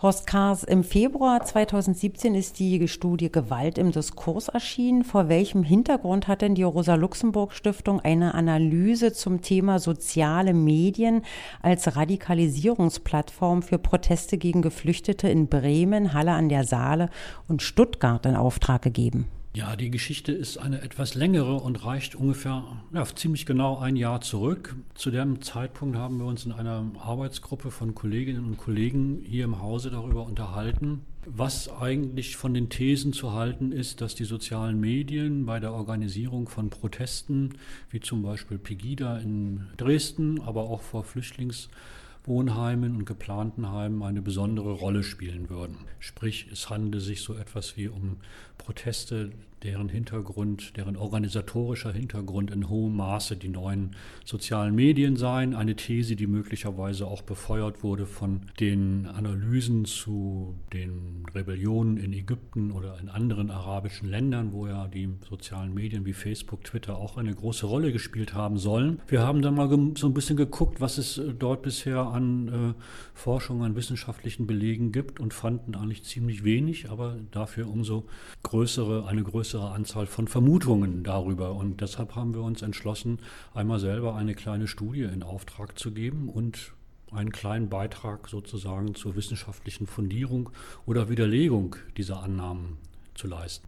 Horst Kars, im Februar 2017 ist die Studie Gewalt im Diskurs erschienen. Vor welchem Hintergrund hat denn die Rosa-Luxemburg-Stiftung eine Analyse zum Thema soziale Medien als Radikalisierungsplattform für Proteste gegen Geflüchtete in Bremen, Halle an der Saale und Stuttgart in Auftrag gegeben? Ja, die Geschichte ist eine etwas längere und reicht ungefähr ja, ziemlich genau ein Jahr zurück. Zu dem Zeitpunkt haben wir uns in einer Arbeitsgruppe von Kolleginnen und Kollegen hier im Hause darüber unterhalten, was eigentlich von den Thesen zu halten ist, dass die sozialen Medien bei der Organisierung von Protesten, wie zum Beispiel Pegida in Dresden, aber auch vor Flüchtlings Wohnheimen und geplanten Heimen eine besondere Rolle spielen würden. Sprich, es handele sich so etwas wie um Proteste, deren Hintergrund, deren organisatorischer Hintergrund in hohem Maße die neuen sozialen Medien seien. Eine These, die möglicherweise auch befeuert wurde von den Analysen zu den Rebellionen in Ägypten oder in anderen arabischen Ländern, wo ja die sozialen Medien wie Facebook, Twitter auch eine große Rolle gespielt haben sollen. Wir haben dann mal so ein bisschen geguckt, was es äh, dort bisher an äh, Forschung, an wissenschaftlichen Belegen gibt und fanden eigentlich ziemlich wenig, aber dafür umso größere, eine größere Anzahl von Vermutungen darüber. Und deshalb haben wir uns entschlossen, einmal selber eine kleine Studie in Auftrag zu geben und einen kleinen Beitrag sozusagen zur wissenschaftlichen Fundierung oder Widerlegung dieser Annahmen zu leisten.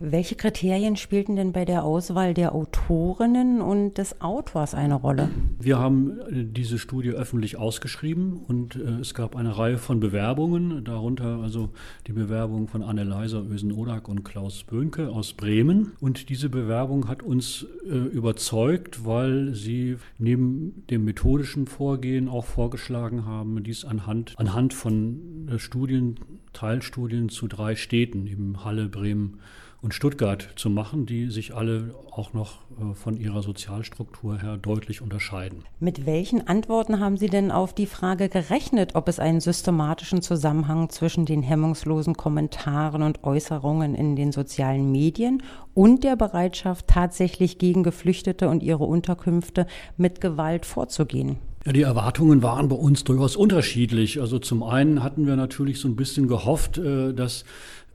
Welche Kriterien spielten denn bei der Auswahl der Autorinnen und des Autors eine Rolle? Wir haben äh, diese Studie öffentlich ausgeschrieben und äh, es gab eine Reihe von Bewerbungen, darunter also die Bewerbung von Anne-Leiser Ösen-Odak und Klaus Böhnke aus Bremen. Und diese Bewerbung hat uns äh, überzeugt, weil sie neben dem methodischen Vorgehen auch vorgeschlagen haben, dies anhand, anhand von Studien, Teilstudien zu drei Städten, eben Halle, Bremen und Stuttgart zu machen, die sich alle auch noch äh, von ihrer Sozialstruktur her deutlich unterscheiden. Mit welchen Antworten haben Sie denn auf die Frage gerechnet, ob es einen systematischen Zusammenhang zwischen den hemmungslosen Kommentaren und Äußerungen in den sozialen Medien und der Bereitschaft, tatsächlich gegen Geflüchtete und ihre Unterkünfte mit Gewalt vorzugehen? Ja, die Erwartungen waren bei uns durchaus unterschiedlich. Also zum einen hatten wir natürlich so ein bisschen gehofft, äh, dass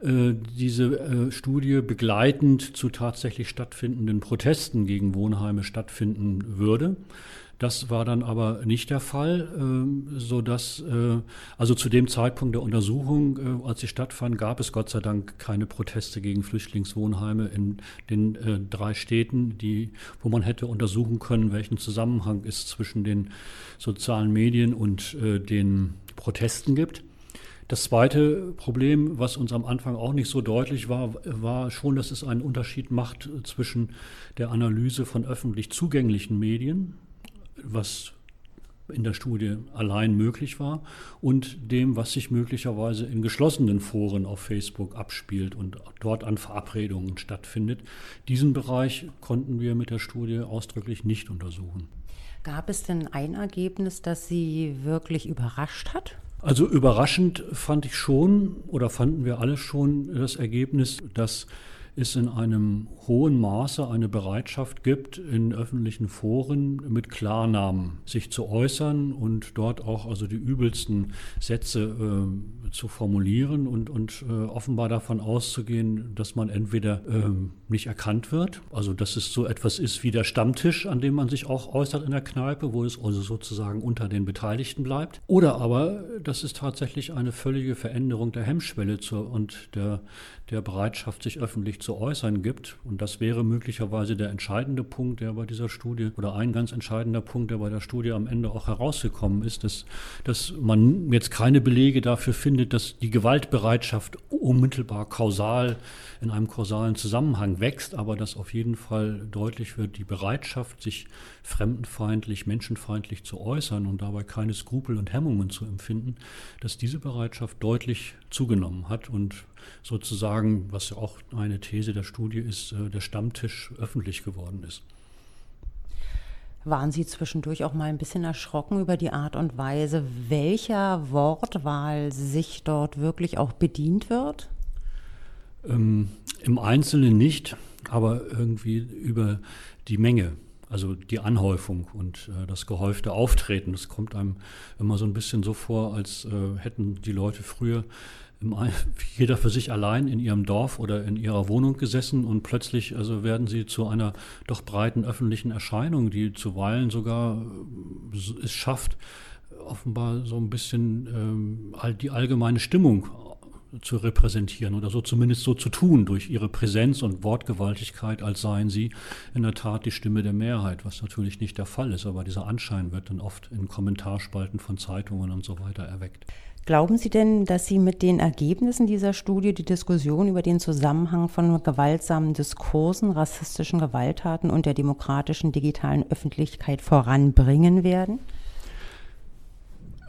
äh, diese äh, Studie begleitend zu tatsächlich stattfindenden Protesten gegen Wohnheime stattfinden würde. Das war dann aber nicht der Fall, äh, so dass also zu dem Zeitpunkt der Untersuchung, als sie stattfand, gab es Gott sei Dank keine Proteste gegen Flüchtlingswohnheime in den drei Städten, die, wo man hätte untersuchen können, welchen Zusammenhang es zwischen den sozialen Medien und den Protesten gibt. Das zweite Problem, was uns am Anfang auch nicht so deutlich war, war schon, dass es einen Unterschied macht zwischen der Analyse von öffentlich zugänglichen Medien, was in der Studie allein möglich war, und dem, was sich möglicherweise in geschlossenen Foren auf Facebook abspielt und dort an Verabredungen stattfindet. Diesen Bereich konnten wir mit der Studie ausdrücklich nicht untersuchen. Gab es denn ein Ergebnis, das Sie wirklich überrascht hat? Also überraschend fand ich schon oder fanden wir alle schon das Ergebnis, dass es in einem hohen Maße eine Bereitschaft gibt, in öffentlichen Foren mit Klarnamen sich zu äußern und dort auch also die übelsten Sätze äh, zu formulieren und, und äh, offenbar davon auszugehen, dass man entweder äh, nicht erkannt wird, also dass es so etwas ist wie der Stammtisch, an dem man sich auch äußert in der Kneipe, wo es also sozusagen unter den Beteiligten bleibt, oder aber, dass es tatsächlich eine völlige Veränderung der Hemmschwelle zur, und der, der Bereitschaft, sich öffentlich zu äußern gibt. Und das wäre möglicherweise der entscheidende Punkt, der bei dieser Studie oder ein ganz entscheidender Punkt, der bei der Studie am Ende auch herausgekommen ist, dass, dass man jetzt keine Belege dafür findet, dass die Gewaltbereitschaft unmittelbar kausal in einem kausalen Zusammenhang wächst, aber dass auf jeden Fall deutlich wird, die Bereitschaft, sich fremdenfeindlich, menschenfeindlich zu äußern und dabei keine Skrupel und Hemmungen zu empfinden, dass diese Bereitschaft deutlich zugenommen hat und sozusagen, was ja auch eine These der Studie ist, äh, der Stammtisch öffentlich geworden ist. Waren Sie zwischendurch auch mal ein bisschen erschrocken über die Art und Weise, welcher Wortwahl sich dort wirklich auch bedient wird? Ähm, Im Einzelnen nicht, aber irgendwie über die Menge. Also die Anhäufung und äh, das gehäufte Auftreten. Das kommt einem immer so ein bisschen so vor, als äh, hätten die Leute früher im, jeder für sich allein in ihrem Dorf oder in ihrer Wohnung gesessen und plötzlich also werden sie zu einer doch breiten öffentlichen Erscheinung, die zuweilen sogar äh, es schafft, offenbar so ein bisschen ähm, die allgemeine Stimmung zu repräsentieren oder so zumindest so zu tun durch ihre Präsenz und Wortgewaltigkeit, als seien sie in der Tat die Stimme der Mehrheit, was natürlich nicht der Fall ist, aber dieser Anschein wird dann oft in Kommentarspalten von Zeitungen und so weiter erweckt. Glauben Sie denn, dass Sie mit den Ergebnissen dieser Studie die Diskussion über den Zusammenhang von gewaltsamen Diskursen, rassistischen Gewalttaten und der demokratischen digitalen Öffentlichkeit voranbringen werden?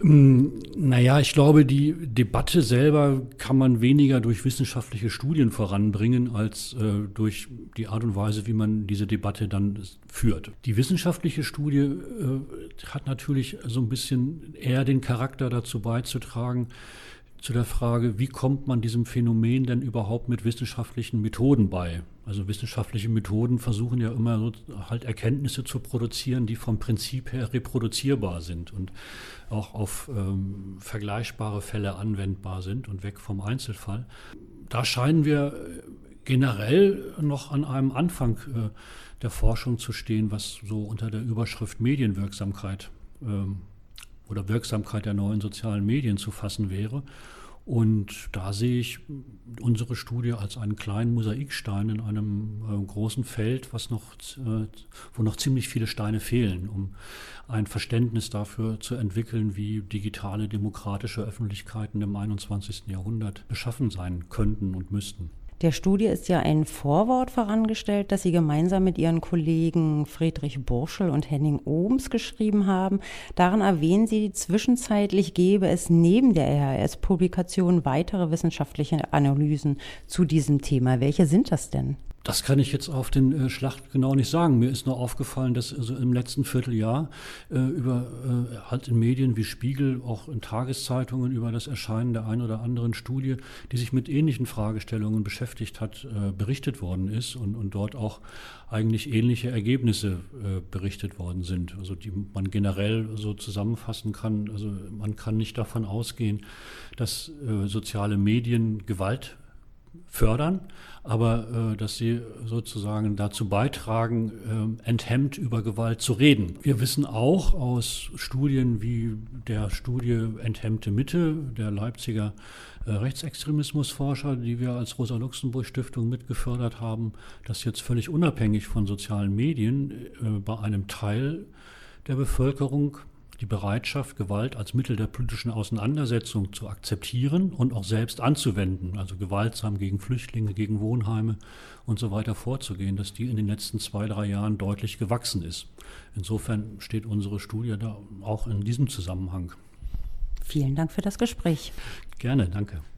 Mm, naja, ich glaube, die Debatte selber kann man weniger durch wissenschaftliche Studien voranbringen, als äh, durch die Art und Weise, wie man diese Debatte dann führt. Die wissenschaftliche Studie äh, hat natürlich so ein bisschen eher den Charakter dazu beizutragen, zu der Frage, wie kommt man diesem Phänomen denn überhaupt mit wissenschaftlichen Methoden bei? Also wissenschaftliche Methoden versuchen ja immer so halt Erkenntnisse zu produzieren, die vom Prinzip her reproduzierbar sind und auch auf ähm, vergleichbare Fälle anwendbar sind und weg vom Einzelfall. Da scheinen wir generell noch an einem Anfang äh, der Forschung zu stehen, was so unter der Überschrift Medienwirksamkeit ähm, oder Wirksamkeit der neuen sozialen Medien zu fassen wäre. Und da sehe ich unsere Studie als einen kleinen Mosaikstein in einem äh, großen Feld, was noch, äh, wo noch ziemlich viele Steine fehlen, um ein Verständnis dafür zu entwickeln, wie digitale demokratische Öffentlichkeiten im 21. Jahrhundert beschaffen sein könnten und müssten. Der Studie ist ja ein Vorwort vorangestellt, das Sie gemeinsam mit Ihren Kollegen Friedrich Burschel und Henning Ohms geschrieben haben. Darin erwähnen Sie, zwischenzeitlich gäbe es neben der RHS-Publikation weitere wissenschaftliche Analysen zu diesem Thema. Welche sind das denn? Das kann ich jetzt auf den äh, Schlacht genau nicht sagen. Mir ist nur aufgefallen, dass also im letzten Vierteljahr äh, über äh, halt in Medien wie Spiegel, auch in Tageszeitungen über das Erscheinen der einen oder anderen Studie, die sich mit ähnlichen Fragestellungen beschäftigt hat, äh, berichtet worden ist und, und dort auch eigentlich ähnliche Ergebnisse äh, berichtet worden sind. Also die man generell so zusammenfassen kann. Also man kann nicht davon ausgehen, dass soziale Medien Gewalt fördern, aber äh, dass sie sozusagen dazu beitragen, äh, enthemmt über Gewalt zu reden. Wir wissen auch aus Studien wie der Studie Enthemmte Mitte der Leipziger äh, Rechtsextremismusforscher, die wir als Rosa-Luxemburg-Stiftung mitgefördert haben, dass jetzt völlig unabhängig von sozialen Medien äh, bei einem Teil der Bevölkerung die Bereitschaft, Gewalt als Mittel der politischen Auseinandersetzung zu akzeptieren und auch selbst anzuwenden, also gewaltsam gegen Flüchtlinge, gegen Wohnheime und so weiter vorzugehen, dass die in den letzten zwei, drei Jahren deutlich gewachsen ist. Insofern steht unsere Studie da auch in diesem Zusammenhang. Vielen Dank für das Gespräch. Gerne, danke.